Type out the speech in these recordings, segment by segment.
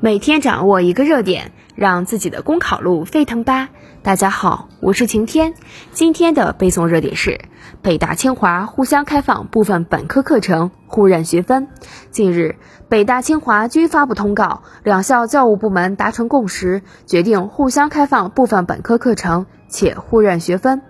每天掌握一个热点，让自己的公考路沸腾吧！大家好，我是晴天。今天的背诵热点是北大清华互相开放部分本科课程互认学分。近日，北大清华均发布通告，两校教务部门达成共识，决定互相开放部分本科课程，且互认学分。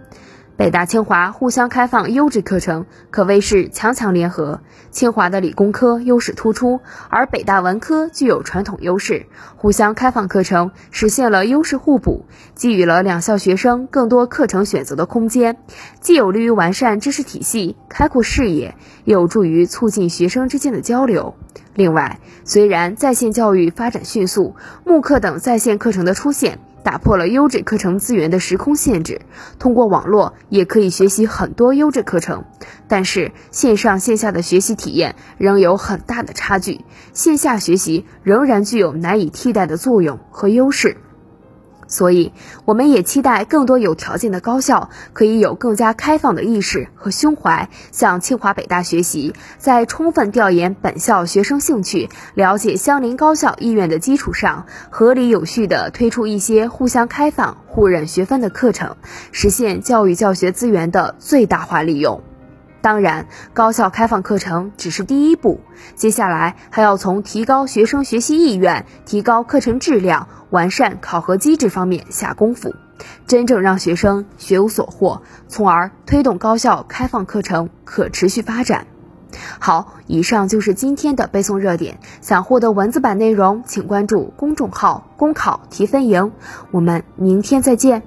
北大清华互相开放优质课程，可谓是强强联合。清华的理工科优势突出，而北大文科具有传统优势，互相开放课程实现了优势互补，给予了两校学生更多课程选择的空间，既有利于完善知识体系、开阔视野，也有助于促进学生之间的交流。另外，虽然在线教育发展迅速，慕课等在线课程的出现。打破了优质课程资源的时空限制，通过网络也可以学习很多优质课程。但是线上线下的学习体验仍有很大的差距，线下学习仍然具有难以替代的作用和优势。所以，我们也期待更多有条件的高校可以有更加开放的意识和胸怀，向清华北大学习，在充分调研本校学生兴趣、了解相邻高校意愿的基础上，合理有序地推出一些互相开放、互认学分的课程，实现教育教学资源的最大化利用。当然，高校开放课程只是第一步，接下来还要从提高学生学习意愿、提高课程质量、完善考核机制方面下功夫，真正让学生学有所获，从而推动高校开放课程可持续发展。好，以上就是今天的背诵热点。想获得文字版内容，请关注公众号“公考提分营”。我们明天再见。